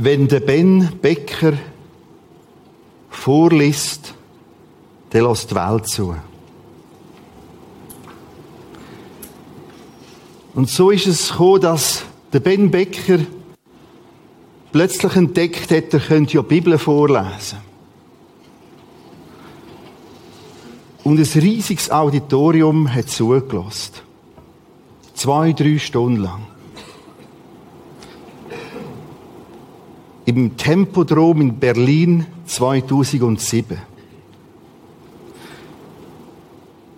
Wenn der Ben Becker vorliest, der lässt die Welt zu. Und so ist es gekommen, dass der Ben Becker plötzlich entdeckt hat, er könnte ja die Bibel vorlesen. Und ein riesiges Auditorium hat zugelassen. Zwei, drei Stunden lang. Im Tempodrom in Berlin 2007.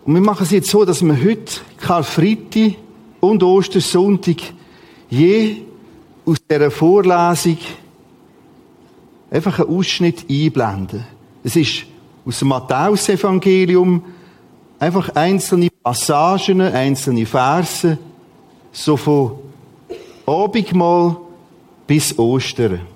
Und wir machen es jetzt so, dass wir heute Karfreitag und Ostersonntag je aus dieser Vorlesung einfach einen Ausschnitt einblenden. Es ist aus dem Matthäus-Evangelium einfach einzelne Passagen, einzelne Verse, so von Abendmahl bis Ostern.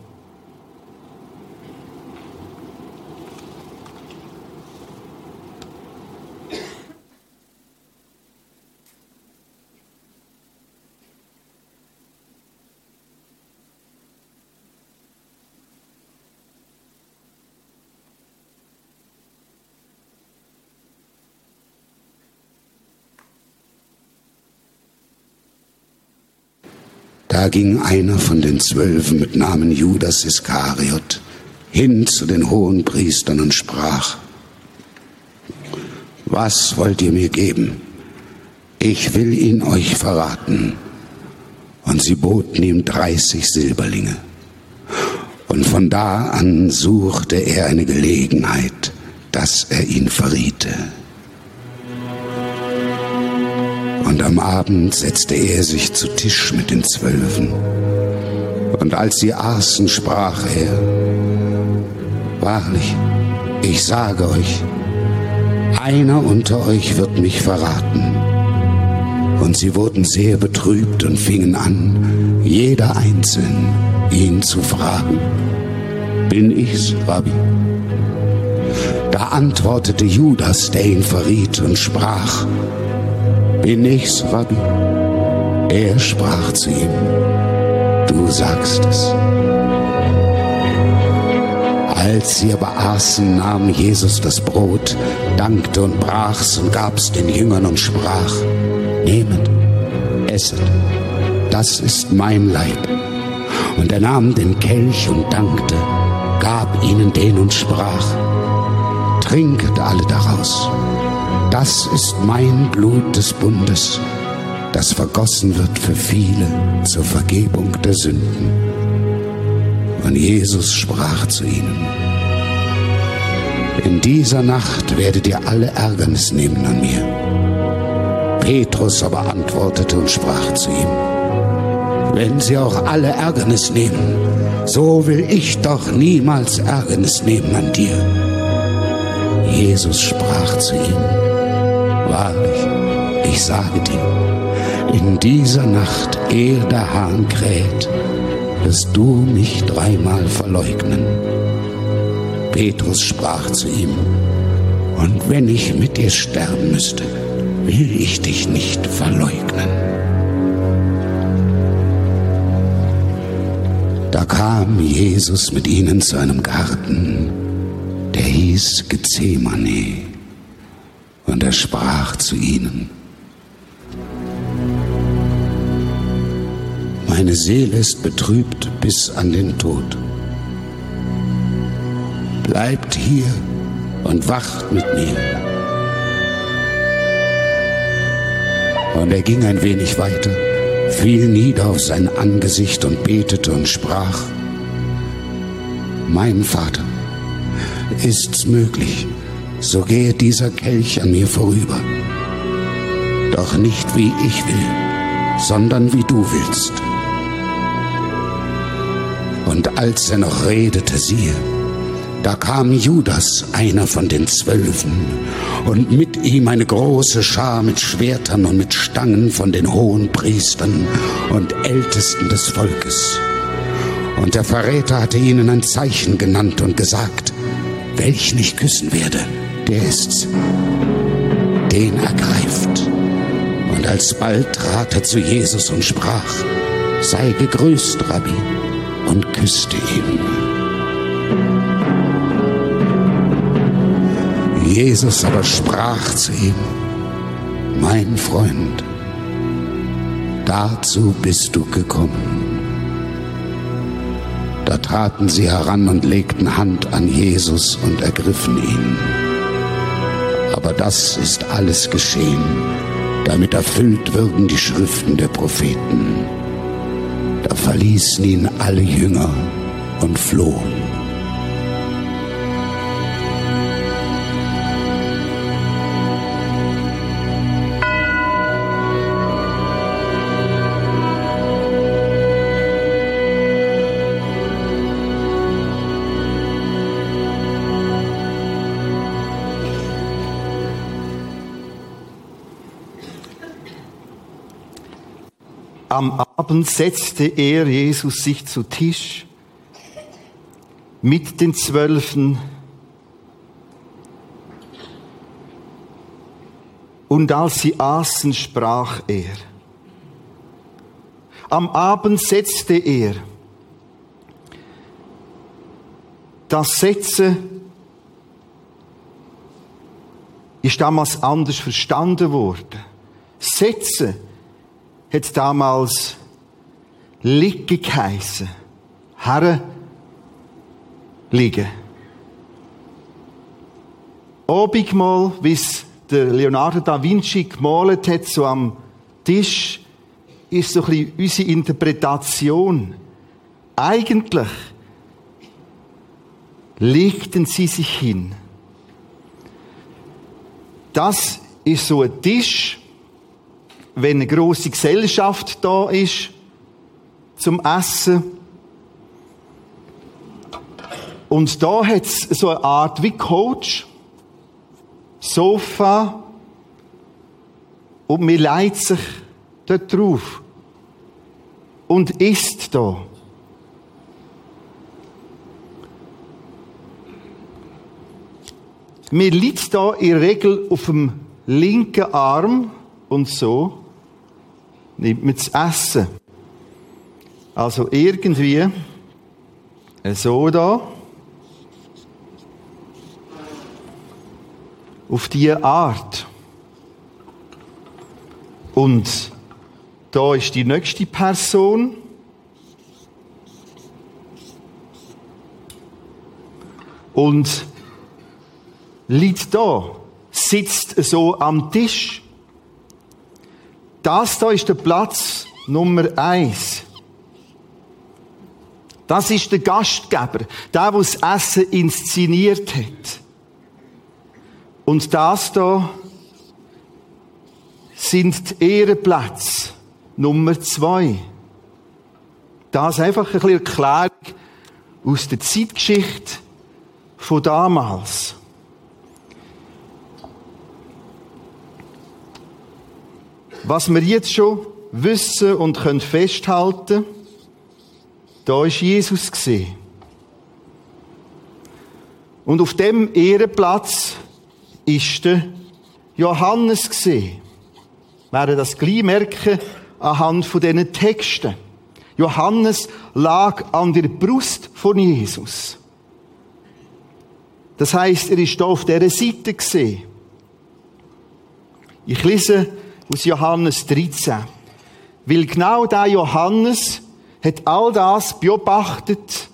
Da ging einer von den Zwölfen mit Namen Judas Iskariot hin zu den hohen Priestern und sprach, was wollt ihr mir geben? Ich will ihn euch verraten. Und sie boten ihm dreißig Silberlinge. Und von da an suchte er eine Gelegenheit, dass er ihn verriete. Und am Abend setzte er sich zu Tisch mit den Zwölfen. Und als sie aßen, sprach er, Wahrlich, ich sage euch, einer unter euch wird mich verraten. Und sie wurden sehr betrübt und fingen an, jeder einzeln ihn zu fragen, bin ich's, Rabbi? Da antwortete Judas, der ihn verriet, und sprach, bin ich's, Rabbi? Er sprach zu ihm, du sagst es. Als sie aber aßen, nahm Jesus das Brot, dankte und brach's und gab's den Jüngern und sprach, nehmet, esset, das ist mein Leib. Und er nahm den Kelch und dankte, gab ihnen den und sprach, trinket alle daraus. Das ist mein Blut des Bundes, das vergossen wird für viele zur Vergebung der Sünden. Und Jesus sprach zu ihnen, in dieser Nacht werdet ihr alle Ärgernis nehmen an mir. Petrus aber antwortete und sprach zu ihm, wenn sie auch alle Ärgernis nehmen, so will ich doch niemals Ärgernis nehmen an dir. Jesus sprach zu ihm, Wahrlich, ich sage dir, in dieser Nacht, ehe der Hahn kräht, wirst du mich dreimal verleugnen. Petrus sprach zu ihm, und wenn ich mit dir sterben müsste, will ich dich nicht verleugnen. Da kam Jesus mit ihnen zu einem Garten, der hieß Gethsemane und er sprach zu ihnen, meine Seele ist betrübt bis an den Tod. Bleibt hier und wacht mit mir. Und er ging ein wenig weiter, fiel nieder auf sein Angesicht und betete und sprach, mein Vater, ist's möglich, so gehe dieser Kelch an mir vorüber. Doch nicht wie ich will, sondern wie du willst. Und als er noch redete, siehe, da kam Judas, einer von den Zwölfen, und mit ihm eine große Schar mit Schwertern und mit Stangen von den hohen Priestern und Ältesten des Volkes. Und der Verräter hatte ihnen ein Zeichen genannt und gesagt, welchen ich küssen werde der ist's, den ergreift. Und alsbald trat er zu Jesus und sprach, sei gegrüßt, Rabbi. und küsste ihn. Jesus aber sprach zu ihm, mein Freund, dazu bist du gekommen. Da traten sie heran und legten Hand an Jesus und ergriffen ihn. Aber das ist alles geschehen, damit erfüllt würden die Schriften der Propheten. Da verließen ihn alle Jünger und flohen. Abend setzte er, Jesus, sich zu Tisch mit den Zwölfen und als sie aßen, sprach er. Am Abend setzte er. Das Setze ist damals anders verstanden worden. Setze hat damals liegen geheissen. Herren liegen. Obigmal, wie es der Leonardo da Vinci gemalt hat, so am Tisch, ist so ein bisschen unsere Interpretation. Eigentlich legten sie sich hin. Das ist so ein Tisch, wenn eine große Gesellschaft da ist zum Essen. Und da hat es so eine Art wie Coach, Sofa, und man leitet sich dort drauf und isst da. Man liegt da in der Regel auf dem linken Arm und so nimmt man das Essen. Also irgendwie so da. Auf diese Art. Und da ist die nächste Person. Und liegt da, sitzt so am Tisch. Das da ist der Platz Nummer eins. Das ist der Gastgeber, der, der das Essen inszeniert hat. Und das da sind die Ehrenplätze Nummer zwei. Das einfach ein bisschen Erklärung aus der Zeitgeschichte von damals. Was wir jetzt schon wissen und können festhalten, da ist Jesus gesehen. Und auf dem Ehrenplatz ist der Johannes gesehen. Werden das gleich merken anhand von diesen Texten. Johannes lag an der Brust von Jesus. Das heißt, er ist da auf dieser Seite gesehen. Ich lese aus Johannes 13. Weil genau der Johannes hat all das beobachtet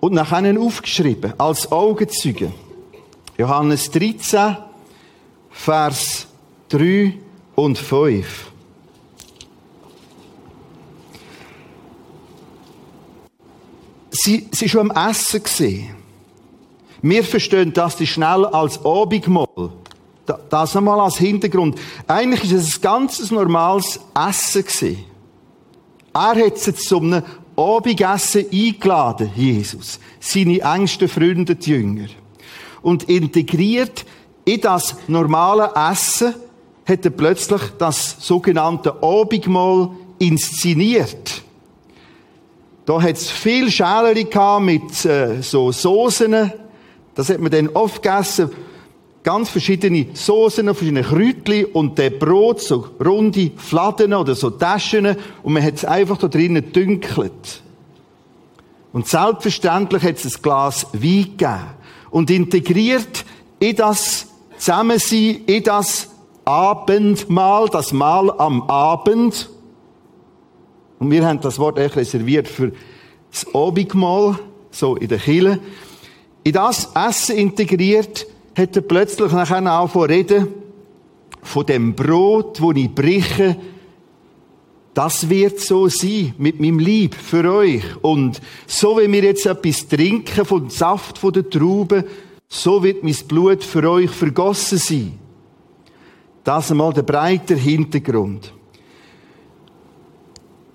und nachher aufgeschrieben, als Augenzeuge. Johannes 13, Vers 3 und 5. Sie, sie schon am Essen. Wir verstehen das schnell als Abendmahl. Das nochmal als Hintergrund. Eigentlich ist es ein ganz normales Essen. Er hat sie zu einem Abendessen eingeladen, Jesus. Seine engsten Freunde, die Jünger. Und integriert in das normale Essen hat er plötzlich das sogenannte Abendmahl inszeniert. Da hat es viel Schäleri mit äh, so Soßen. Das hat man dann oft gegessen ganz verschiedene Soßen, verschiedene Kräutchen und der Brot, so runde Fladen oder so Taschen und man hat es einfach da drinnen dünkelt. Und selbstverständlich hat es ein Glas Wein gegeben. Und integriert in das Zusammensein, in das Abendmahl, das Mahl am Abend. Und wir haben das Wort echt reserviert für das Abendmahl, so in der Kille. In das Essen integriert, hat er plötzlich nachher angefangen reden von dem Brot, das ich breche, das wird so sein mit meinem Lieb für euch. Und so wie wir jetzt etwas trinken vom Saft von der Traube, so wird mein Blut für euch vergossen sein. Das einmal der breite Hintergrund.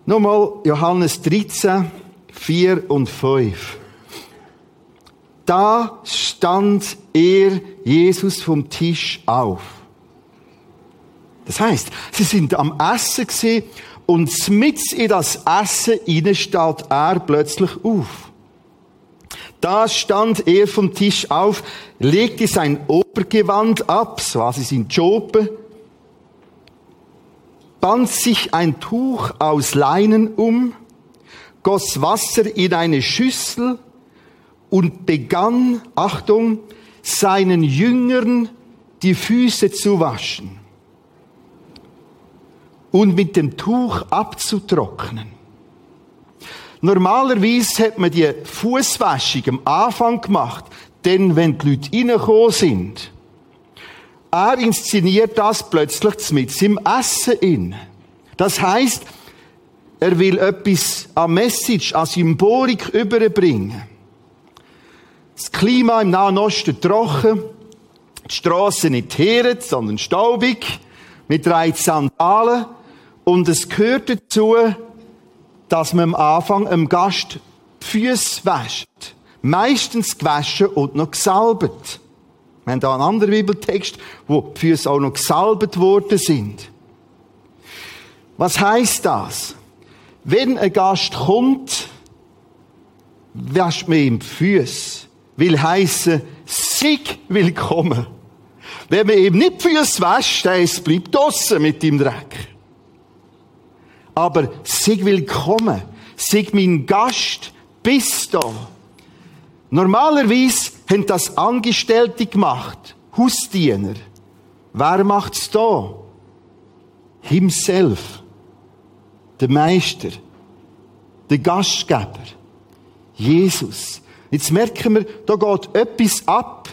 Nochmal Johannes 13, 4 und 5. Da stand er, Jesus, vom Tisch auf. Das heißt, sie sind am Essen gesehen und mit in das Essen hinein steht er plötzlich auf. Da stand er vom Tisch auf, legte sein Obergewand ab, so quasi sein Jope, band sich ein Tuch aus Leinen um, goss Wasser in eine Schüssel und begann, Achtung, seinen Jüngern die Füße zu waschen und mit dem Tuch abzutrocknen. Normalerweise hat man die Fußwaschung am Anfang gemacht, denn wenn die Leute reingekommen sind. Er inszeniert das plötzlich mit im Essen in. Das heißt, er will etwas an Message, an Symbolik überbringen. Das Klima im Nahen Osten trocken, die Straße nicht teeret, sondern staubig, mit drei Sandalen und es gehört dazu, dass man am Anfang einem Gast die Füße wäscht. Meistens gewaschen und noch gesalbt. Wir haben da einen anderen Bibeltext, wo die Füße auch noch gesalbt worden sind. Was heißt das? Wenn ein Gast kommt, wäscht man ihm die Füße. Will heißen, sig willkommen. Wenn man ihm nicht Füße wäscht, dann bleibt draussen mit dem Dreck. Aber sei willkommen. Sei mein Gast. Bist da. Normalerweise haben das Angestellte gemacht. Hausdiener. Wer macht's da? Himself. Der Meister. Der Gastgeber. Jesus. Jetzt merken wir, da geht etwas ab,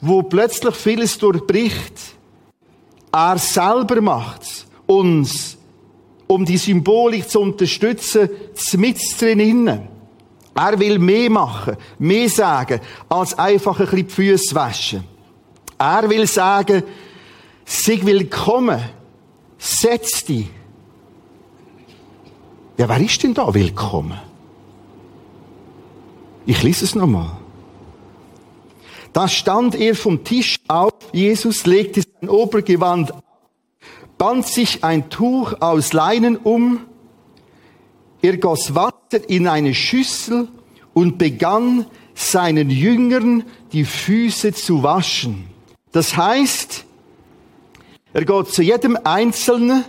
wo plötzlich vieles durchbricht. Er selber macht's. Uns um die Symbolik zu unterstützen, mit drinnen. Er will mehr machen, mehr sagen, als einfach ein bisschen die Füße waschen. Er will sagen, sei willkommen, setz dich. Ja, wer ist denn da willkommen? Ich lese es nochmal. Da stand er vom Tisch auf, Jesus legte sein Obergewand band sich ein Tuch aus Leinen um, er goss Wasser in eine Schüssel und begann seinen Jüngern die Füße zu waschen. Das heißt, er geht zu jedem Einzelnen,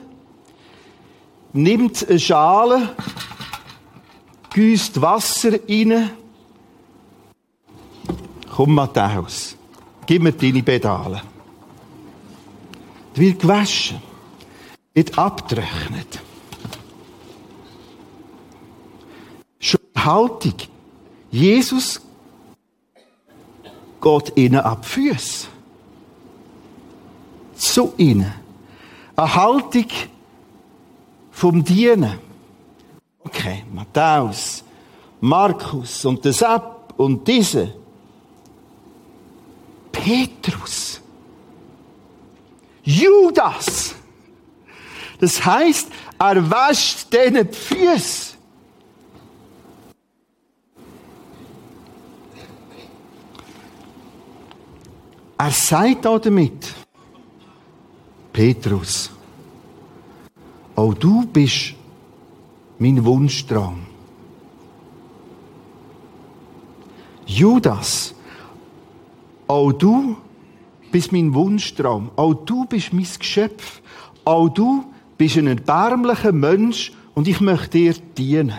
nimmt eine Schale, gießt Wasser rein. Komm, Matthäus, gib mir deine Pedale. Du wird gewaschen nicht abgerechnet. Schon Haltung. Jesus geht ihnen ab Füße. Zu ihnen. Eine Haltung vom Dienen. Okay, Matthäus, Markus und der Sepp und diese. Petrus. Judas. Das heißt, er wascht denen die Füße. Er sagt auch damit, Petrus, auch du bist mein Wunschdrang. Judas, auch du bist mein Wunschtraum. Auch du bist mein Geschöpf. Auch du bist ein erbärmlicher Mensch und ich möchte dir dienen.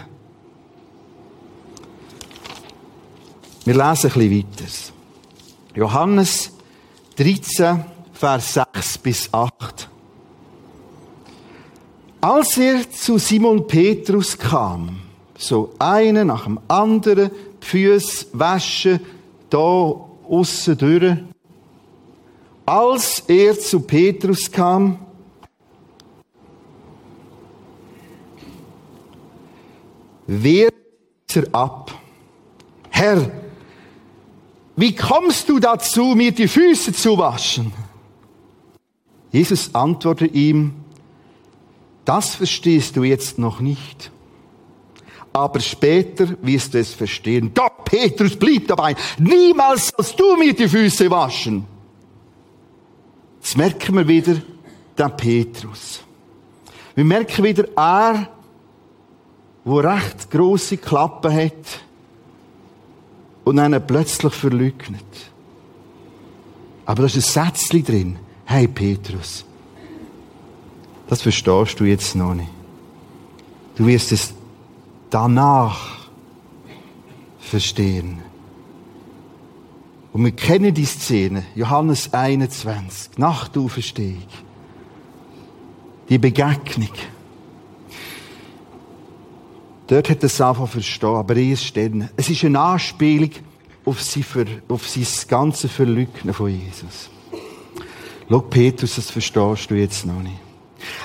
Wir lesen ein bisschen weiter. Johannes 13, Vers 6 bis 8. Als er zu Simon Petrus kam, so eine nach dem anderen, die Füße waschen, da aussen durch. Als er zu Petrus kam, wehrt er ab. Herr, wie kommst du dazu, mir die Füße zu waschen? Jesus antwortete ihm, das verstehst du jetzt noch nicht aber später wirst du es verstehen. Doch, Petrus blieb dabei. Niemals sollst du mir die Füße waschen. Jetzt merken wir wieder den Petrus. Wir merken wieder, er, wo recht große Klappen hat und einen plötzlich verleugnet. Aber da ist ein Sätzchen drin. Hey Petrus, das verstehst du jetzt noch nicht. Du wirst es danach verstehen. Und wir kennen die Szene, Johannes 21, Nachtauferstehung. Die Begegnung. Dort hat er es einfach verstehen, aber erst dann. Es ist eine Anspielung auf, sie für, auf sein ganze Verleugnen von Jesus. Schau, Petrus, das verstehst du jetzt noch nicht.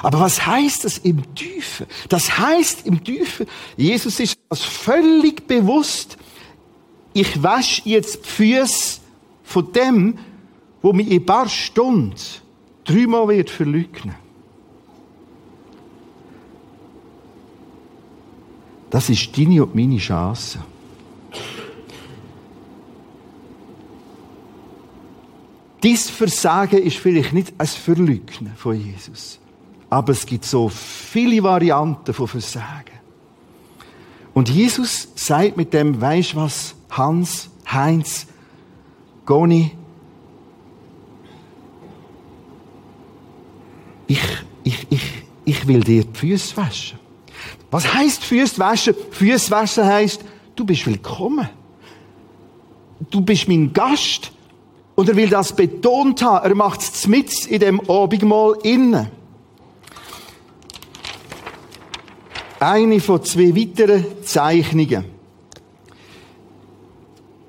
Aber was heißt das im Tiefen? Das heißt im Tiefen, Jesus ist das völlig bewusst. Ich wasche jetzt die Füße von dem, wo mich in ein paar Stunden dreimal wird verleugnen. Das ist deine und meine Chance. Dies Versagen ist vielleicht nicht ein Verleugnen von Jesus. Aber es gibt so viele Varianten von Versagen. Und Jesus sagt mit dem, weisst was, Hans, Heinz, Goni, ich, ich, ich, ich will dir die Füße waschen. Was heißt Füße waschen? Füße waschen heißt, du bist willkommen. Du bist mein Gast. Und er will das betont haben. Er macht es mit in dem Abendmahl innen. Eine von zwei weiteren Zeichnungen.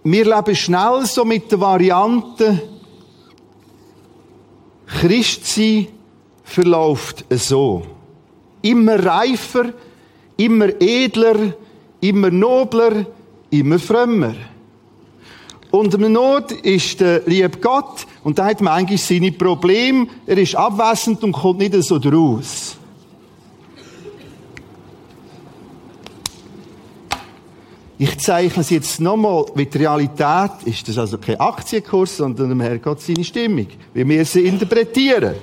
Wir leben schnell so mit der Variante, Christsein verläuft so. Immer reifer, immer edler, immer nobler, immer frömmer. Und im Nord ist der liebe Gott und der hat manchmal seine Probleme. Er ist abwesend und kommt nicht so draus. Ich zeichne es jetzt nochmal, wie die Realität ist. Das also kein Aktienkurs, sondern dem Herrgott seine Stimmung. Wie wir sie interpretieren.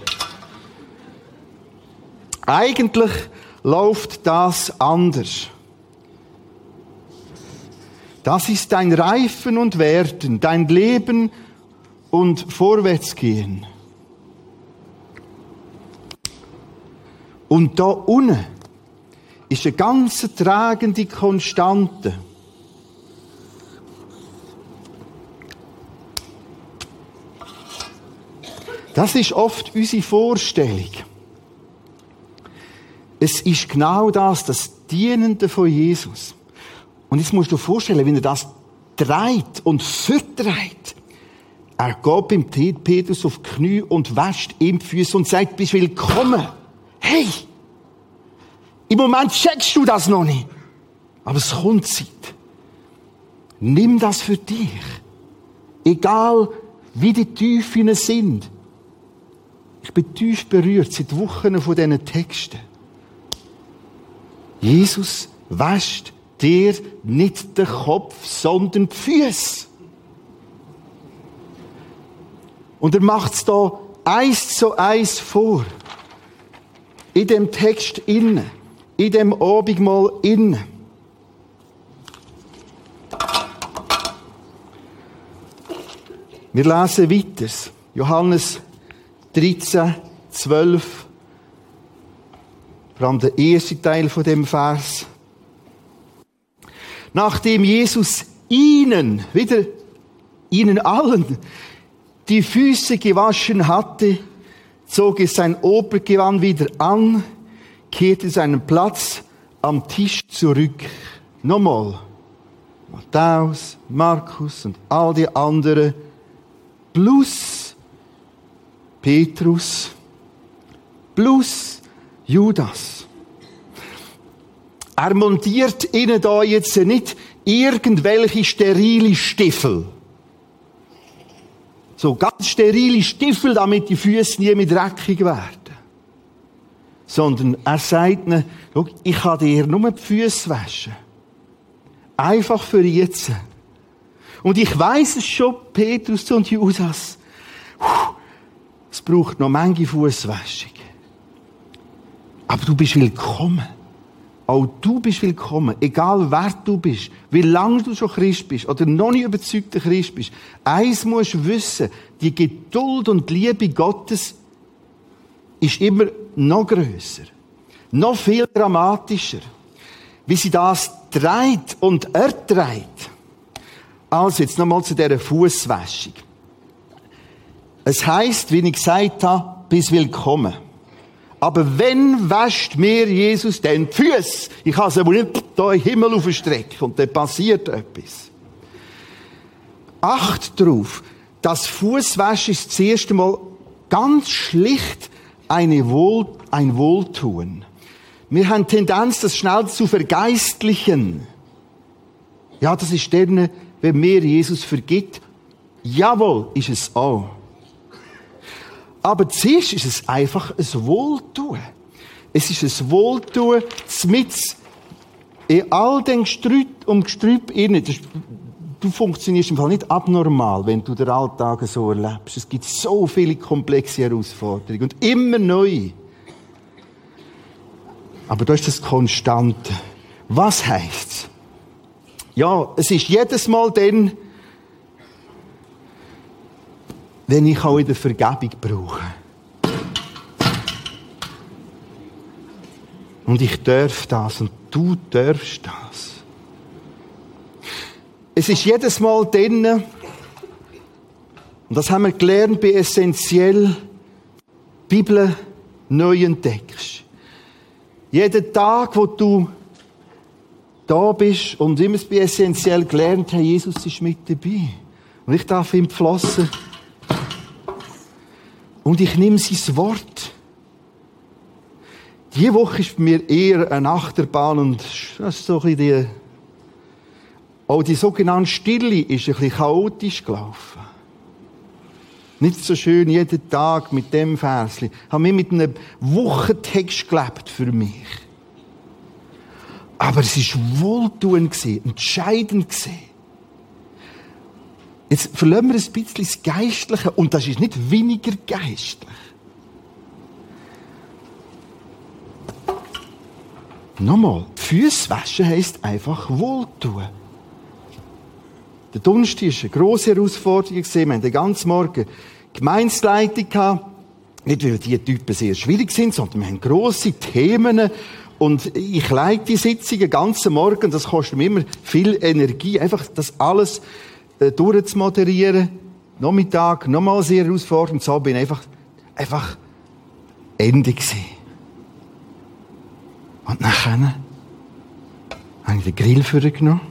Eigentlich läuft das anders. Das ist dein Reifen und Werden, dein Leben und Vorwärtsgehen. Und da unten ist eine ganz tragende Konstante. Das ist oft unsere Vorstellung. Es ist genau das, das Dienende von Jesus. Und jetzt musst du dir vorstellen, wenn er das dreht und vertreibt, er geht beim Petrus auf die Knie und wäscht ihm die Füße und sagt, bist willkommen. Hey! Im Moment checkst du das noch nicht. Aber es kommt Zeit. Nimm das für dich. Egal, wie die Tiefen sind. Ich bin tief berührt seit Wochen von diesen Texten. Jesus wäscht dir nicht den Kopf, sondern die Füße. Und er macht es da eins zu eins vor. In dem Text innen. In dem Abendmahl innen. Wir lesen weiter. Johannes 13, 12, vor allem der erste Teil von dem Vers. Nachdem Jesus ihnen, wieder ihnen allen, die Füße gewaschen hatte, zog es sein Obergewand wieder an, kehrte seinen Platz am Tisch zurück. Nochmal. Matthäus, Markus und all die anderen, plus Petrus, plus Judas. Er montiert ihnen da jetzt nicht irgendwelche sterile Stiefel. So ganz sterile Stiefel, damit die Füße nie mit dreckig werden. Sondern er sagt ihnen, ich kann dir nur die Füße waschen. Einfach für jetzt. Und ich weiß es schon, Petrus und Jusas. Es braucht noch manche Fußwäschung. Aber du bist willkommen. Auch du bist willkommen. Egal wer du bist, wie lange du schon Christ bist oder noch nicht überzeugter Christ bist. Eins musst du wissen. Die Geduld und Liebe Gottes ist immer noch größer. Noch viel dramatischer. Wie sie das treibt und ertreibt. Also, jetzt nochmal zu dieser Fußwäschung. Es heißt, wie ich gesagt habe, bis willkommen. Aber wenn wäscht mir Jesus den Füß? Ich kann es aber nicht da im Himmel aufstrecken und dann passiert etwas. Acht darauf, das Fußwäsche ist zuerst einmal ganz schlicht eine Wohl, ein Wohltun. Wir haben Tendenz, das schnell zu vergeistlichen. Ja, das ist dann, wenn mir Jesus vergibt. Jawohl, ist es auch. Aber zuerst ist es einfach ein Wohltun. Es ist ein Wohltun, mit in all den Gestrüpp und Gestrüpp innen. Du funktionierst im Fall nicht abnormal, wenn du den Alltag so erlebst. Es gibt so viele komplexe Herausforderungen und immer neu. Aber da ist das Konstante. Was heißt's? Ja, es ist jedes Mal dann, wenn ich auch in der Vergebung brauche. Und ich darf das und du darfst das. Es ist jedes Mal drin, und das haben wir gelernt bei Essentiell, Bibel neu entdeckst. Jeden Tag, wo du da bist und immer bei essentiell gelernt hast, Jesus ist mit dabei. Und ich darf ihm flossen. Und ich nehme sein Wort. Diese Woche ist bei mir eher eine Achterbahn und das ist so ein bisschen die, auch die sogenannte Stille ist ein bisschen chaotisch gelaufen. Nicht so schön jeden Tag mit dem Versli. Ich habe mir mit einem Wochentext gelebt für mich. Aber es ist wohltuend entscheidend gewesen. Jetzt verlieren wir ein bisschen das Geistliche und das ist nicht weniger geistlich. Nochmal, Füße waschen heisst einfach wohltun. Der Donnerstag war eine grosse Herausforderung. Wir haben den ganzen Morgen Gemeinsleitung gehabt. Nicht, weil die Typen sehr schwierig sind, sondern wir haben grosse Themen. Und ich leite die Sitzung den ganzen Morgen. Das kostet mir immer viel Energie. Einfach das alles äh, durchzumoderieren. Nachmittag, nochmal sehr herausfordernd. So bin ich einfach, einfach Ende gewesen. Und nachher habe ich den Grill für genommen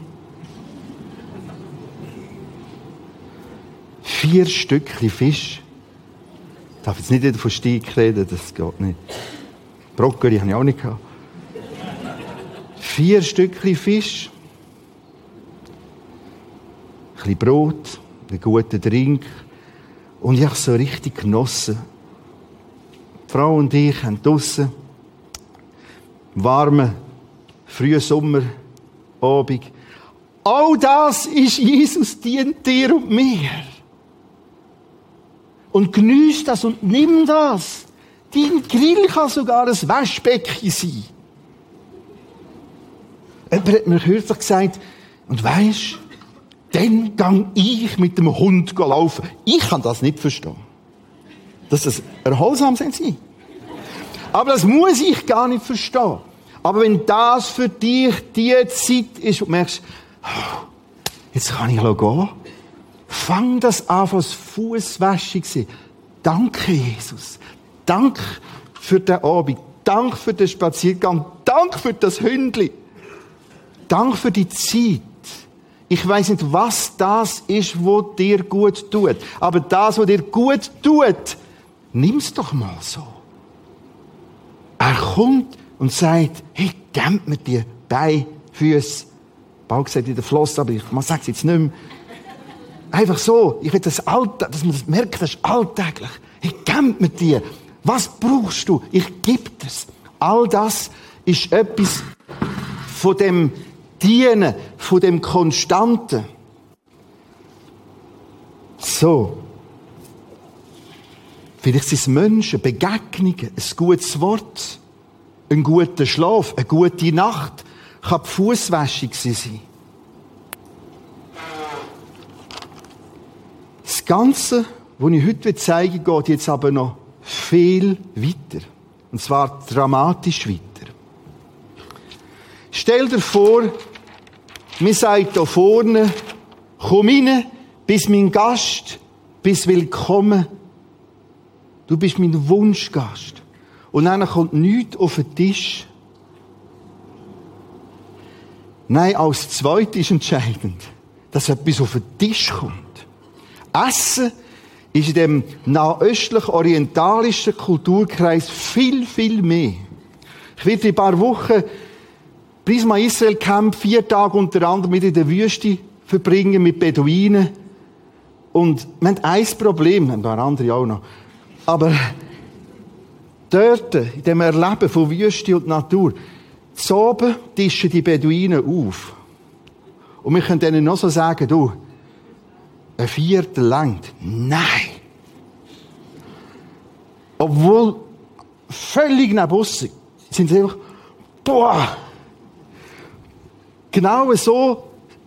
Vier Stückchen Fisch. Ich darf jetzt nicht von Steak reden, das geht nicht. Brokkoli habe ich auch nicht gehabt. Vier Stückchen Fisch. Bisschen Brot, einen guten Drink. Und ich habe so richtig genossen. Die Frau und ich haben draussen warmen, frühen Sommerabend. All das ist Jesus dient dir und mir und genieß das und nimm das. Dein Grill kann sogar ein Waschbecken sein. Jemand hat mir kürzlich gesagt, und weisst, dann gang ich mit dem Hund laufen. Ich kann das nicht verstehen. Dass das erholsam sein soll. Aber das muss ich gar nicht verstehen. Aber wenn das für dich die Zeit ist, und merkst, Jetzt kann ich gehen. Fang das an, als Fußwäsche sein. Danke, Jesus. Danke für den Abend. Danke für den Spaziergang. Danke für das Hündli. Danke für die Zeit. Ich weiß nicht, was das ist, wo dir gut tut. Aber das, was dir gut tut, nimm's doch mal so. Er kommt und sagt, hey, gib mir die Beine, Füße. Bald gesagt in der Floss, aber ich man sagt es jetzt nicht mehr. Einfach so. Ich will das Alltag, dass man das merkt, das ist alltäglich. Hey, gib mir die. Was brauchst du? Ich gebe es. All das ist etwas von dem Dienen, von dem Konstanten. So. Vielleicht sind es Menschen, Begegnungen, ein gutes Wort, ein guter Schlaf, eine gute Nacht, kann die Fußwäsche sein. Das Ganze, was ich heute zeigen will, geht jetzt aber noch viel weiter. Und zwar dramatisch weiter. Stell dir vor, mir sagt da vorne, komm rein, bist mein Gast, bist willkommen. Du bist mein Wunschgast. Und dann kommt nichts auf den Tisch. Nein, als zweites ist entscheidend, dass etwas auf den Tisch kommt. Essen ist in dem nahöstlich-orientalischen Kulturkreis viel, viel mehr. Ich werde in ein paar Wochen Prisma Israel Camp vier Tage unter anderem mit in der Wüste verbringen mit Beduinen. Und wir haben ein Problem, ein paar andere auch noch. Aber dort, in dem Erleben von Wüste und Natur, oben tischen die Beduinen auf. Und wir können denen noch so sagen, du, ein Viertel langt. Nein! Obwohl völlig neben uns sind sie einfach, boah! Genau so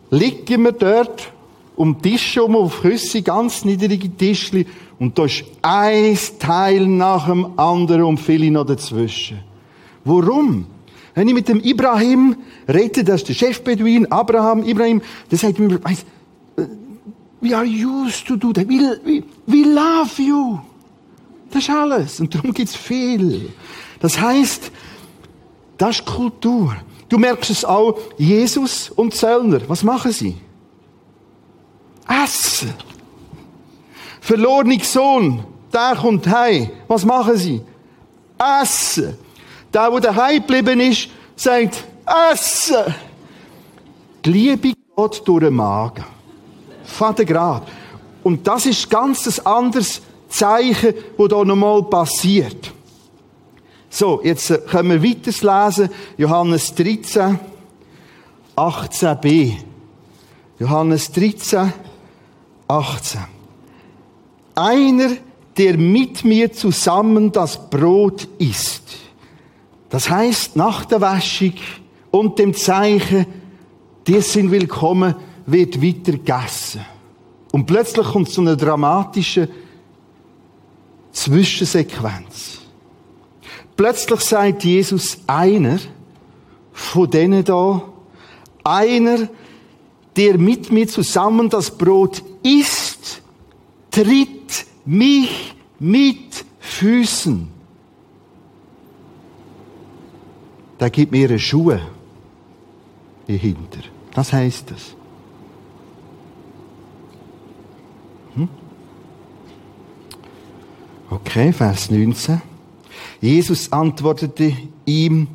liegen wir dort um Tische um auf Küsse, ganz niedrige Tischli, und da ist ein Teil nach dem anderen und viele noch dazwischen. Warum? Wenn ich mit dem Ibrahim rede, das ist der Chefbeduin, Abraham, Ibrahim, der sagt mir, we are used to do that. We, we, we love you. Das ist alles. Und darum gibt's viel. Das heißt, das ist Kultur. Du merkst es auch, Jesus und Zöllner, was machen sie? Essen. Verlorener Sohn, der kommt heim. Was machen sie? Essen. Der, der daheim geblieben ist, sagt, Essen. Die Liebe geht durch den Magen. Vater Grad. Und das ist ganz ein anderes Zeichen, das da nochmal passiert. So, jetzt äh, können wir weiter lesen. Johannes 13, 18b. Johannes 13, 18. Einer, der mit mir zusammen das Brot isst. Das heißt, nach der Wäschung und dem Zeichen, dir sind willkommen, wird weiter gegessen. Und plötzlich kommt so eine dramatische Zwischensequenz. Plötzlich sagt Jesus, einer von denen da, einer, der mit mir zusammen das Brot isst, tritt mich mit Füßen. Da gibt mir ihre Schuhe hinter. Das heißt das. Hm? Okay, Vers 19. Jesus antwortete ihm,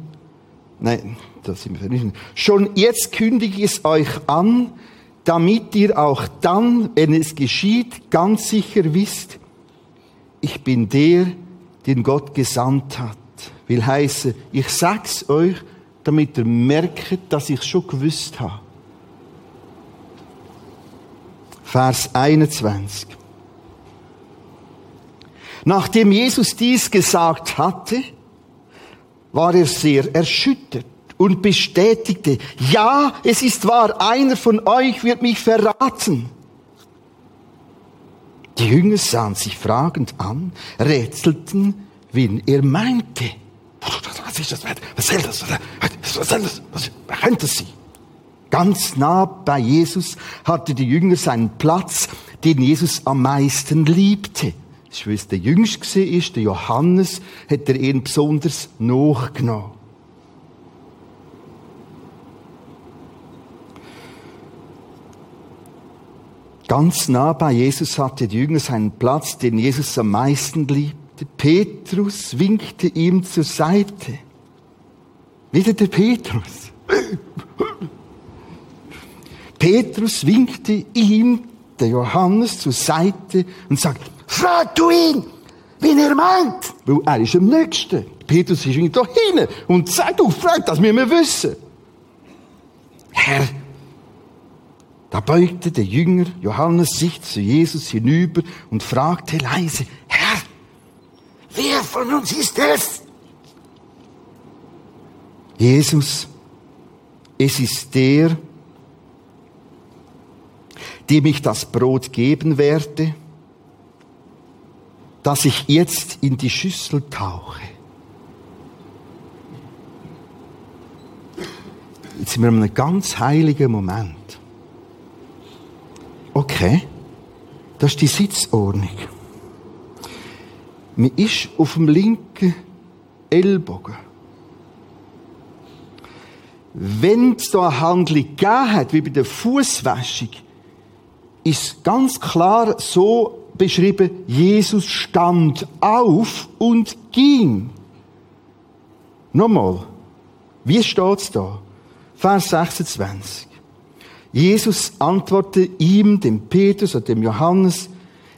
nein, das sind wir nicht. Schon jetzt kündige ich es euch an, damit ihr auch dann, wenn es geschieht, ganz sicher wisst, ich bin der, den Gott gesandt hat. Will heißen, ich sag's euch, damit ihr merkt, dass ich schon gewusst habe. Vers 21. Nachdem Jesus dies gesagt hatte, war er sehr erschüttert und bestätigte, ja, es ist wahr, einer von euch wird mich verraten. Die Jünger sahen sich fragend an, rätselten, wen er meinte. Was ist das? Was soll das? Was soll das? Was könnte sein? Ganz nah bei Jesus hatte die Jünger seinen Platz, den Jesus am meisten liebte. Das ist, weil es der Jüngste war, der Johannes, hat er ihn besonders nachgenommen. Ganz nah bei Jesus hatte die Jünger seinen Platz, den Jesus am meisten liebte. Petrus winkte ihm zur Seite. Wieder der Petrus. Petrus winkte ihm, der Johannes, zur Seite und sagt, frag du ihn, wie er meint. Weil er ist am nächsten. Petrus ist da hinten und sagt, du, frag, das müssen wir wissen. Herr, da beugte der Jünger Johannes sich zu Jesus hinüber und fragte leise, Herr, wer von uns ist es? Jesus, es ist der, dem ich das Brot geben werde, dass ich jetzt in die Schüssel tauche. Jetzt sind wir in einem ganz heiligen Moment. Okay, das ist die Sitzordnung. Man ist auf dem linken Ellbogen. Wenn es da eine Handlung gegeben hat, wie bei der Fußwäschung, ist ganz klar so beschrieben, Jesus stand auf und ging. Nochmal, wie steht es da? Vers 26. Jesus antwortete ihm, dem Petrus und dem Johannes,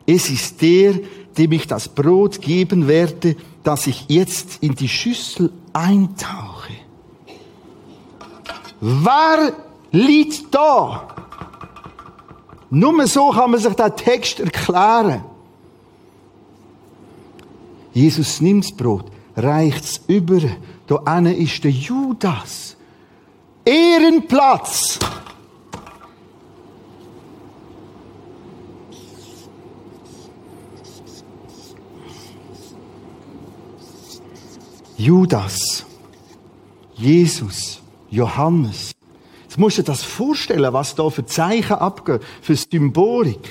es ist der, dem ich das Brot geben werde, dass ich jetzt in die Schüssel eintauche. Wer liegt da? Nur so kann man sich den Text erklären. Jesus nimmt das Brot, reicht es über. Da ist der Judas. Ehrenplatz. Judas, Jesus, Johannes. Jetzt musst du dir das vorstellen, was da für Zeichen abgehen, für Symbolik.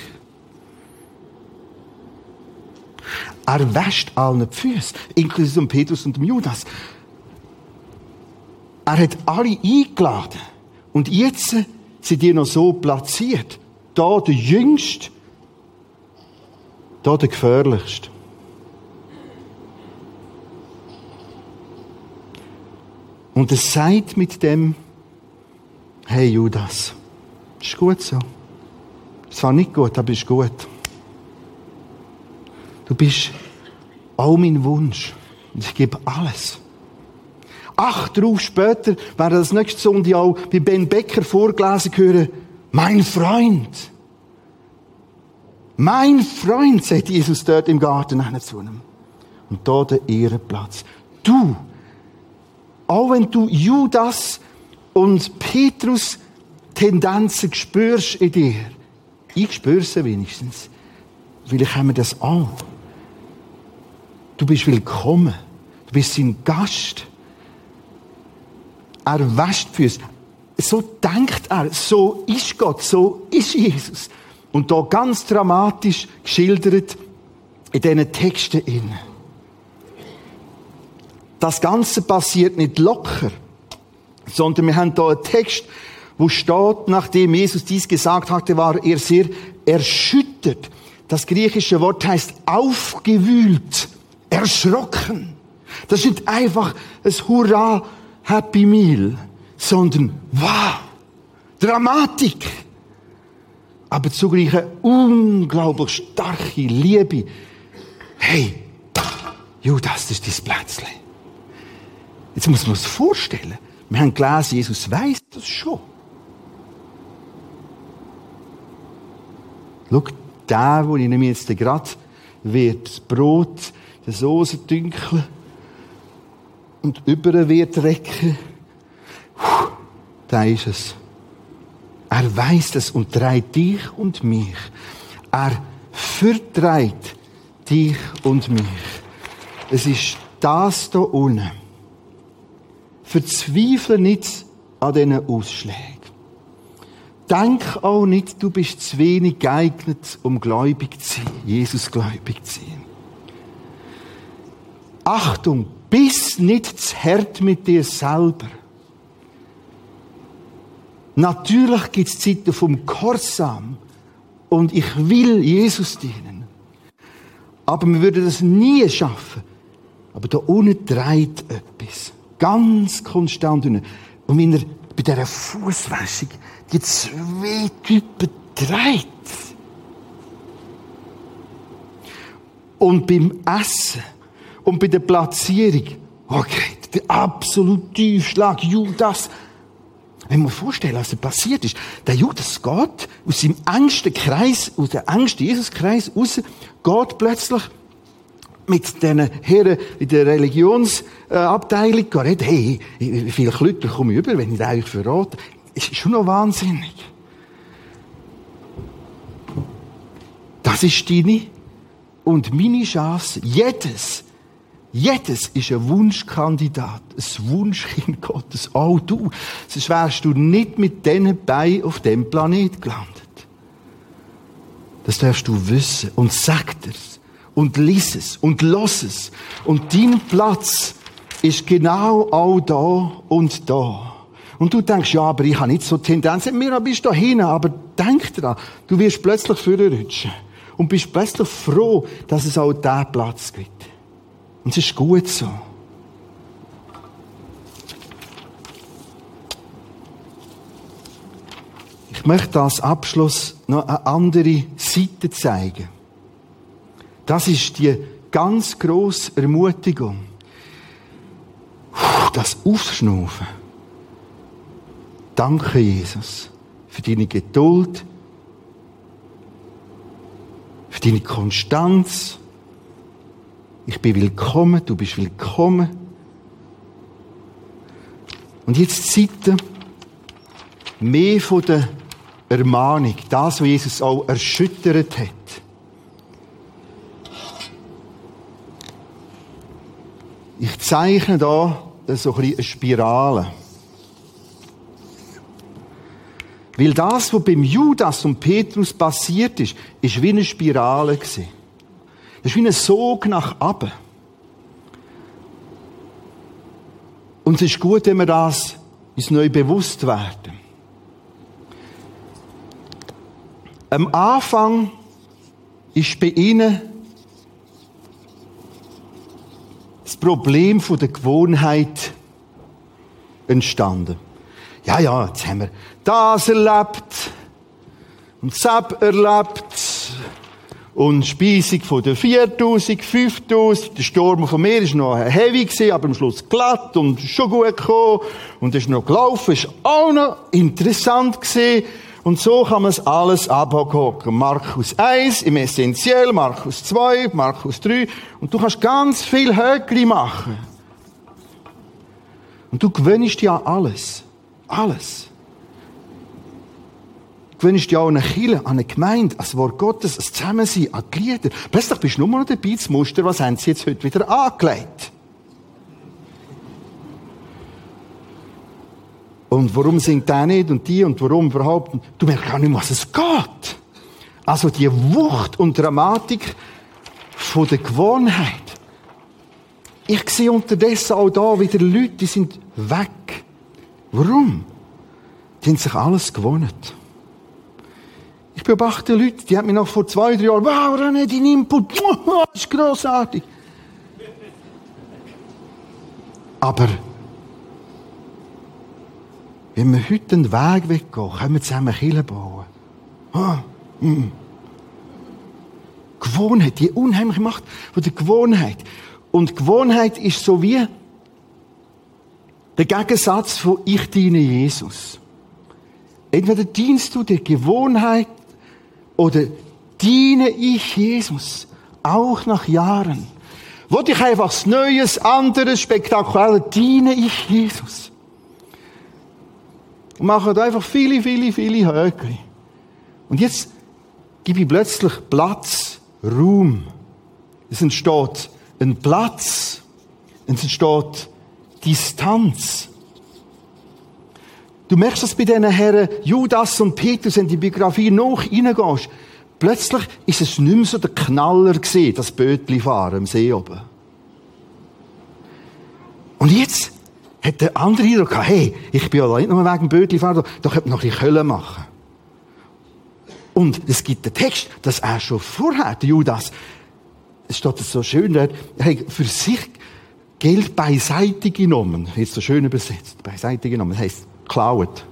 Er wäscht allen die Füße, inklusive Petrus und Judas. Er hat alle eingeladen. Und jetzt sind die noch so platziert. Da der Jüngste, da der Gefährlichste. Und es sagt mit dem, hey Judas, ist gut so. Es war nicht gut, aber ist gut. Du bist all mein Wunsch. Und ich gebe alles. Acht drauf später werden das nächste Sonntag auch bei Ben Becker vorgelesen hören, mein Freund. Mein Freund, sagt Jesus dort im Garten zu ihm. Und da der Ehrenplatz. Du auch wenn du Judas und Petrus Tendenzen spürst in dir. Ich spüre sie wenigstens. Vielleicht haben wir das an. Du bist willkommen. Du bist sein Gast. Er wäscht die Füße. So denkt er. So ist Gott. So ist Jesus. Und da ganz dramatisch geschildert in diesen Texten. Das Ganze passiert nicht locker, sondern wir haben da einen Text, wo steht, nachdem Jesus dies gesagt hatte, war er sehr erschüttert. Das griechische Wort heißt aufgewühlt, erschrocken. Das ist nicht einfach ein Hurra, Happy Meal, sondern wow, Dramatik. Aber zugleich eine unglaublich starke Liebe. Hey, Judas, das ist dein Plätzchen. Jetzt muss man sich vorstellen. Wir haben gelesen, Jesus weiß das schon. Schau, der, wo ich nehme jetzt gerade wird das Brot, die Soße dünkeln und über wird recken. Da ist es. Er weiß das und treibt dich und mich. Er vertreibt dich und mich. Es ist das da unten. Verzweifle nicht an diesen Ausschlägen. denk auch nicht, du bist zu wenig geeignet, um gläubig zu sein, Jesus gläubig zu sein. Achtung, bist nicht zu hart mit dir selber. Natürlich gibt es Zeiten vom Korsam und ich will Jesus dienen. Aber wir würden das nie schaffen. Aber da unten dreht etwas. Ganz konstant. Und wenn er bei dieser Fußwäschung die zwei Typen dreht. Und beim Essen und bei der Platzierung, okay, der absolute Tiefschlag, Judas. Wenn man vorstellen, was da passiert ist, der Judas geht aus seinem engsten Kreis, aus dem engsten Jesuskreis raus, geht plötzlich mit diesen Herren in der Religionsabteilung reden, hey, wie viele Leute komme ich über, wenn ich eigentlich verrate? Es ist schon noch wahnsinnig. Das ist deine und meine Chance. Jedes, jedes ist ein Wunschkandidat, ein Wunschkind Gottes. Auch du. Sonst wärst du nicht mit diesen Beinen auf dem Planet gelandet. Das darfst du wissen. Und sag dir's und lies es und los es. Und dein Platz ist genau auch da und da. Und du denkst, ja, aber ich habe nicht so Tendenzen. Mir bist da hinten, aber denk dran, du wirst plötzlich vorrutschen. Und bist plötzlich froh, dass es auch da Platz gibt. Und es ist gut so. Ich möchte als Abschluss noch eine andere Seite zeigen. Das ist die ganz grosse Ermutigung. Das Aufschnaufen. Danke, Jesus, für deine Geduld, für deine Konstanz. Ich bin willkommen, du bist willkommen. Und jetzt Seite mehr von der Ermahnung, das, was Jesus auch erschüttert hat. Ich zeichne da so ein eine Spirale. Weil das, was beim Judas und Petrus passiert ist, ist wie eine Spirale gewesen. Das ist wie ein Sog nach oben. Und es ist gut, wenn wir das uns neu bewusst werden. Am Anfang ist bei ihnen das Problem von der Gewohnheit entstanden. Ja, ja, jetzt haben wir das erlebt und das erlebt und Speisung von der 4000, 5000. Der Sturm von mir war noch heavy, gewesen, aber am Schluss glatt und schon gut gekommen. Und ist noch gelaufen, ist auch noch interessant gewesen. Und so kann man es alles abhocken. Markus 1 im Essentiell, Markus 2, Markus 3. Und du kannst ganz viel Höckli machen. Und du gewöhnst ja alles. Alles. Du gewöhnst ja an eine Kirche, an eine Gemeinde, an das Wort Gottes, an das Zusammensein, an die Lieder. Plötzlich bist du nur noch dabei, das Muster, was haben sie jetzt heute wieder angelegt? Und warum singt der nicht und die und warum überhaupt? Du merkst gar nicht, was es geht. Also die Wucht und Dramatik von der Gewohnheit. Ich sehe unterdessen auch da wieder Leute, die sind weg. Warum? Die haben sich alles gewohnt. Ich beobachte Leute, die haben mir noch vor zwei, drei Jahren, wow, René, dein Input, das ist grossartig. Aber wenn wir heute einen Weg weggehen, können wir zusammen Kirche bauen. Ah, mm. Gewohnheit, die unheimliche Macht von der Gewohnheit. Und Gewohnheit ist so wie der Gegensatz von ich diene Jesus. Entweder dienst du der Gewohnheit oder diene ich Jesus, auch nach Jahren. Wollte ich einfach Neues, anderes, spektakuläres, diene ich Jesus und machen einfach viele, viele, viele Höckli. Und jetzt gebe ich plötzlich Platz, Raum. Es entsteht ein Platz. Es entsteht Distanz. Du merkst das bei diesen Herren Judas und Petrus, wenn die Biografie noch reingehst. Plötzlich ist es nicht mehr so der Knaller gewesen, das Bötli fahren am See oben. Und jetzt hat der andere Eindruck gehabt, hey, ich bin nicht nur wegen Bötli fahren, da könnte noch ein bisschen Köln machen. Und es gibt den Text, dass er schon vorher, der Judas, es steht so schön, er hat für sich Geld beiseite genommen. Jetzt so schön übersetzt. Beiseite genommen. Das heisst, geklaut.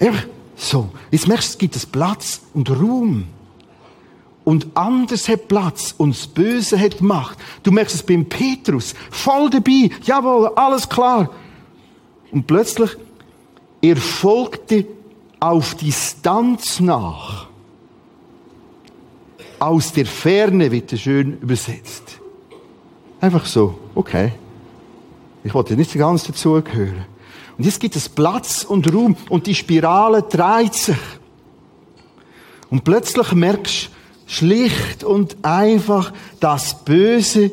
Einfach so. Jetzt merkst du, es gibt es Platz und Ruhm. Und anders hat Platz und das Böse hat Macht. Du merkst es beim Petrus. Voll dabei. Jawohl, alles klar. Und plötzlich, er folgte auf Distanz nach. Aus der Ferne wird er schön übersetzt. Einfach so, okay. Ich wollte nicht ganz dazugehören. Und jetzt gibt es Platz und Raum und die Spirale dreht sich. Und plötzlich merkst du schlicht und einfach, das Böse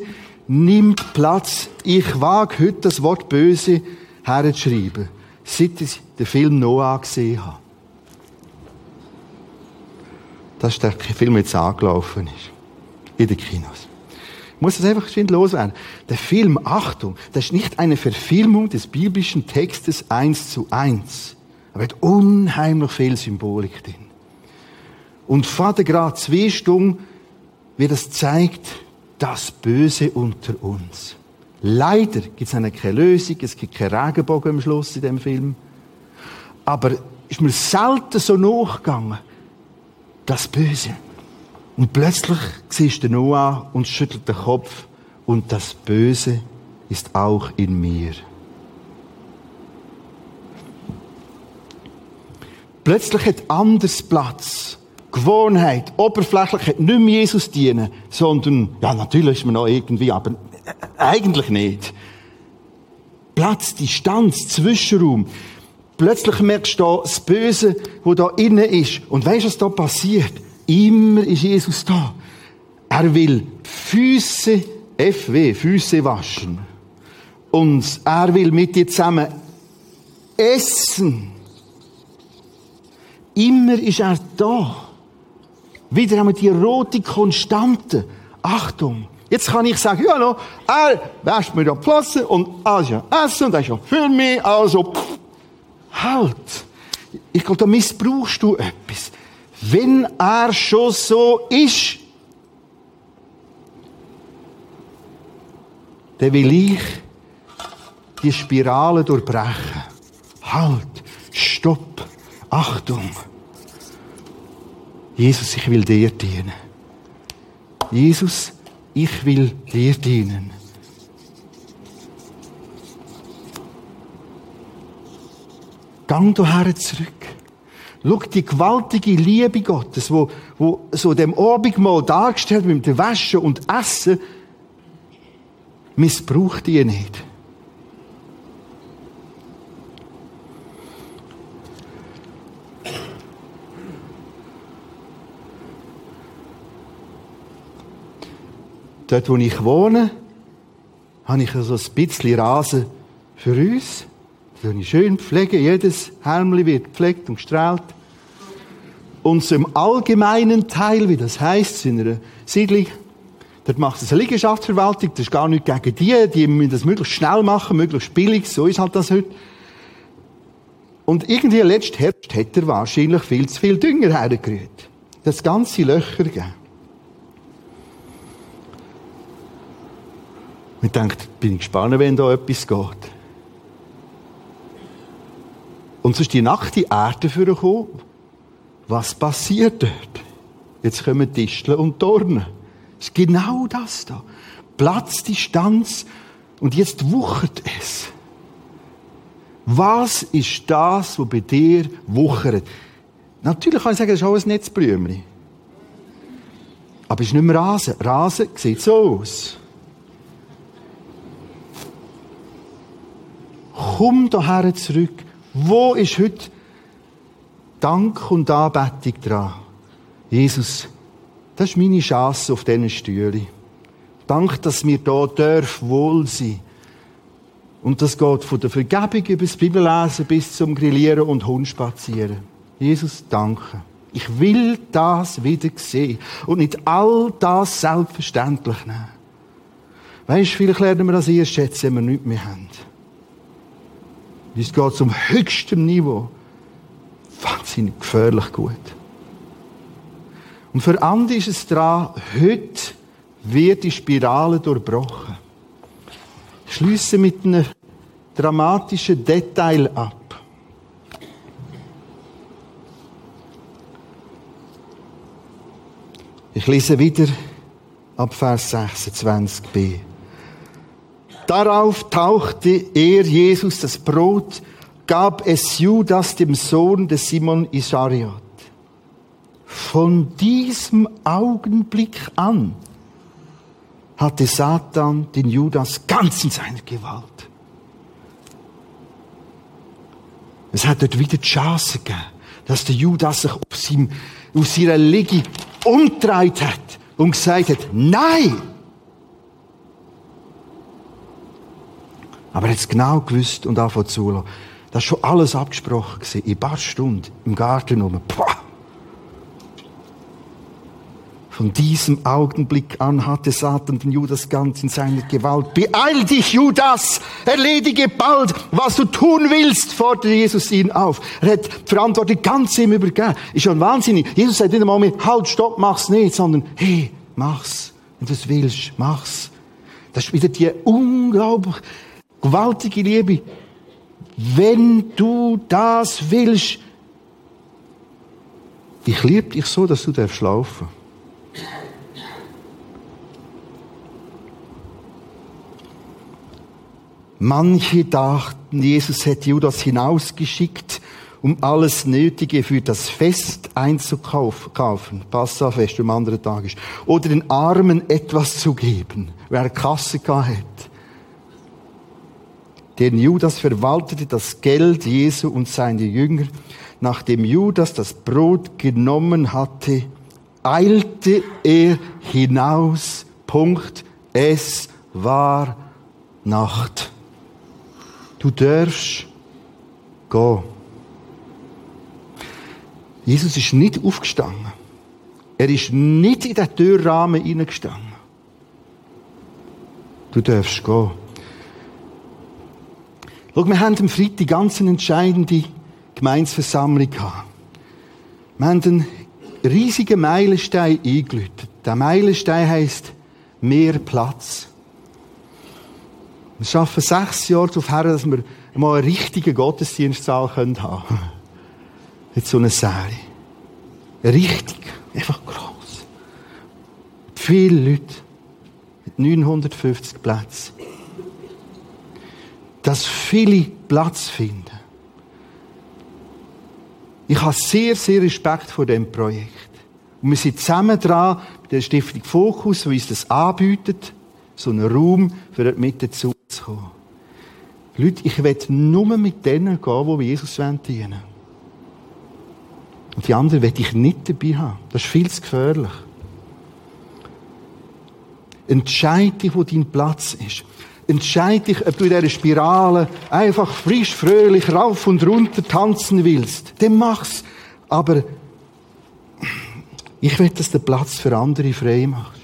nimmt Platz. Ich wage heute das Wort Böse herzuschreiben, seit ich den Film Noah gesehen habe. Das ist der Film, jetzt angelaufen ist. In den Kinos muss das einfach schön loswerden. Der Film, Achtung, das ist nicht eine Verfilmung des biblischen Textes eins zu eins. Da wird unheimlich viel Symbolik drin. Und Vater gerade zwei Stunden, wie das zeigt, das Böse unter uns. Leider gibt es keine Lösung, es gibt keinen Regenbogen am Schluss in dem Film. Aber ist mir selten so nachgegangen, das Böse. Und plötzlich siehst du Noah und schüttelt den Kopf und das Böse ist auch in mir. Plötzlich hat anders Platz. Gewohnheit, Oberflächlich hat nicht mehr Jesus dienen, sondern, ja, natürlich ist man noch irgendwie, aber eigentlich nicht. Platz, Distanz, Zwischenraum. Plötzlich merkst du da das Böse, wo da innen ist. Und weißt du, was da passiert? Immer ist Jesus da. Er will Füße, FW, Füße waschen. Und er will mit dir zusammen essen. Immer ist er da. Wieder wir die rote Konstante. Achtung. Jetzt kann ich sagen, ja, no, er wäscht mir ja Platz und alles ja essen und das ist ja für mich, also, pff, halt. Ich glaube, da missbrauchst du etwas wenn er schon so ist, dann will ich die Spirale durchbrechen. Halt, stopp, Achtung. Jesus, ich will dir dienen. Jesus, ich will dir dienen. Gang daher zurück. Schau, die gewaltige Liebe Gottes, wo, wo so dem Abendmahl dargestellt mit dem Waschen und Essen, missbraucht ihr nicht. Dort, wo ich wohne, habe ich also ein bisschen Rasen für uns. Das ich schön pflegen. Jedes Helmli wird gepflegt und gestrahlt. Und so im allgemeinen Teil, wie das heisst, in einer Siedlung, dort macht es eine Liegenschaftsverwaltung, das ist gar nicht gegen die, die müssen das möglichst schnell machen, möglichst billig, so ist halt das heute. Und irgendwie letzten Herbst hat er wahrscheinlich viel zu viel Dünger hergerührt. Das ganze Löcher gegeben. Ich denkt, bin ich gespannt, wenn da etwas geht. Und so ist die nackte Erde vorgekommen. Was passiert dort? Jetzt kommen Disteln und Dornen. Das ist genau das da. Platz, Distanz und jetzt wuchert es. Was ist das, was bei dir wuchert? Natürlich kann ich sagen, das ist auch ein Netzblümchen. Aber es ist nicht mehr Rasen. Rasen sieht so aus. Komm daher zurück wo ist heute Dank und Anbetung dran? Jesus, das ist meine Chance auf diesen Stühlen. Dank, dass wir hier dürfen wohl sein. Und das geht von der Vergebung über das Bibellesen bis zum Grillieren und Hundspazieren. Jesus, danke. Ich will das wieder sehen und nicht all das selbstverständlich nehmen. Weißt vielleicht lernen wir das erst schätzen, wenn wir nichts mehr haben. Es geht zum höchsten Niveau. Wahnsinnig gefährlich gut. Und für andere ist es dran, heute wird die Spirale durchbrochen. Ich schließe mit einem dramatischen Detail ab. Ich lese wieder ab Vers 26b. Darauf tauchte er, Jesus, das Brot, gab es Judas, dem Sohn des Simon Isariot. Von diesem Augenblick an hatte Satan den Judas ganz in seiner Gewalt. Es hat dort wieder die Chance gegeben, dass der Judas sich auf, seinem, auf seiner Liege umgedreht hat und gesagt hat, nein! Aber er hat es genau gewusst und angefangen zulassen. Das war schon alles abgesprochen. In ein paar Stunden im Garten rum. Pah! Von diesem Augenblick an hatte Satan den Judas ganz in seiner Gewalt. Beeil dich, Judas! Erledige bald, was du tun willst, forderte Jesus ihn auf. Er hat die Verantwortung ganz ihm übergeben. Ist schon wahnsinnig. Jesus sagt nicht einmal halt, stopp, mach's nicht, sondern, hey, mach's. Wenn du es willst, mach's. Das ist wieder die unglaublich gewaltige Liebe. Wenn du das willst, ich liebe dich so, dass du darfst laufen. Manche dachten, Jesus hätte Judas hinausgeschickt, um alles Nötige für das Fest einzukaufen. Passafest, am anderen Tag ist. Oder den Armen etwas zu geben, wer Kasse hat. Denn Judas verwaltete das Geld Jesu und seine Jünger. Nachdem Judas das Brot genommen hatte, eilte er hinaus. Punkt. Es war Nacht. Du darfst gehen. Jesus ist nicht aufgestanden. Er ist nicht in den Türrahmen hineingestanden. Du darfst gehen. Schau, wir haben am Freitag ganz eine entscheidende Gemeinsversammlung gehabt. Wir haben einen riesigen Meilenstein eingelötet. Der Meilenstein heisst mehr Platz. Wir schaffen sechs Jahre darauf her, dass wir mal einen richtigen Gottesdienstsaal haben können. Jetzt so eine Serie. Richtig. Einfach groß. Viele Leute. Mit 950 Plätzen. Dass viele Platz finden. Ich habe sehr, sehr Respekt vor dem Projekt. Und wir sind zusammen dran, mit der Stiftung Fokus, die uns das anbietet, so einen Raum für dort mit dazu zu kommen. Leute, ich will nur mit denen gehen, die Jesus dienen. Und die anderen will ich nicht dabei haben. Das ist viel zu gefährlich. Entscheide dich, wo dein Platz ist. Entscheide dich, ob du in dieser Spirale einfach frisch, fröhlich rauf und runter tanzen willst. Dann mach's. Aber ich will, dass du Platz für andere frei machst.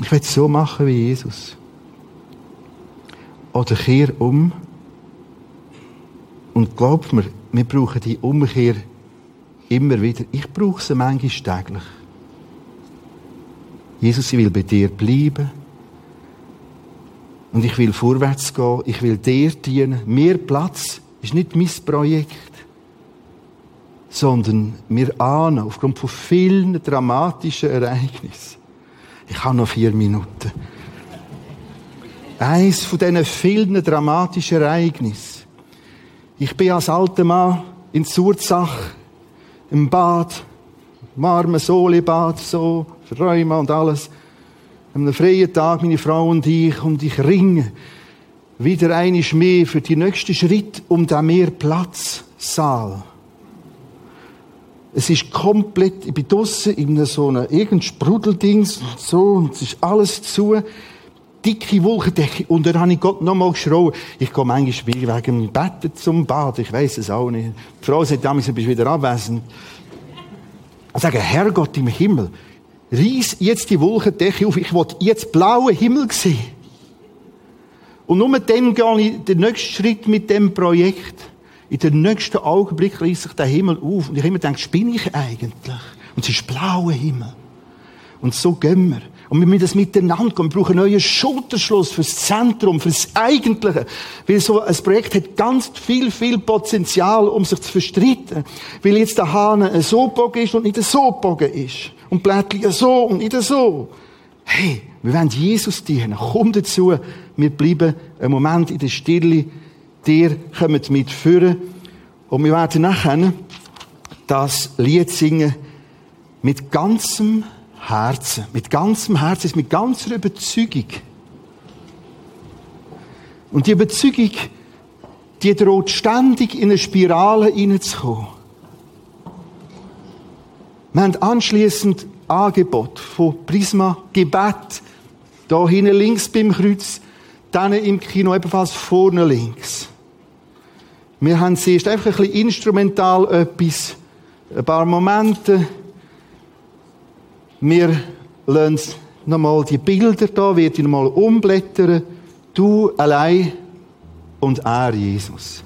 Ich will es so machen wie Jesus. Oder kehr um. Und glaub mir, wir brauchen die Umkehr immer wieder. Ich brauche sie manchmal täglich. Jesus, ich will bei dir bleiben. Und ich will vorwärts gehen. Ich will dir dienen. Mehr Platz ist nicht mein Projekt. Sondern wir ahnen, aufgrund von vielen dramatischen Ereignissen, ich habe noch vier Minuten. Eins von diesen vielen dramatischen Ereignissen. Ich bin als alter Mann in Surzach im Bad, warme Solebad, so, Räume und alles. An einem freien Tag, meine Frau und ich, und ich ringe wieder eine mehr für die nächsten Schritt um den Mehrplatzsaal. Es ist komplett, ich bin draussen in so einem irgendein Sprudeldings, so, und es ist alles zu. dicke Wolkendecke. Und dann habe ich Gott nochmal geschrauen. Ich gehe manchmal wegen dem Betten zum Bad. Ich weiß es auch nicht. Die Frau sagt damals, du bist wieder abwesend. Ich sage, Herrgott im Himmel, reiss jetzt die Wolkendecke auf. Ich will jetzt blauen Himmel sehen. Und nur dann gehe ich den nächsten Schritt mit dem Projekt. In den nächsten Augenblick reißt sich der Himmel auf. Und ich immer denke, spinne ich eigentlich? Und es ist blauer Himmel. Und so gehen wir. Und wir müssen das miteinander gehen. Wir brauchen einen neuen Schulterschluss fürs Zentrum, fürs Eigentliche. Weil so ein Projekt hat ganz viel, viel Potenzial, um sich zu verstreiten. Weil jetzt der Hahn so bogen ist und nicht so bogen ist. Und Blättchen so und nicht so. Hey, wir wollen Jesus dienen. Komm dazu. Wir bleiben einen Moment in der Stille. Dir kommen mitführen. Und wir werden nachher das Lied singen mit ganzem Herzen. Mit ganzem Herzen, mit ganzer Überzeugung. Und die Überzeugung, die droht ständig in eine Spirale hineinzukommen. Wir haben anschliessend Angebot von Prisma Gebet. Da hinten links beim Kreuz, dann im Kino ebenfalls vorne links. Wir haben zuerst einfach ein bisschen instrumental etwas, ein paar Momente, wir lassen nochmal die Bilder da, wird nochmal umblättern. Du allein und er, Jesus.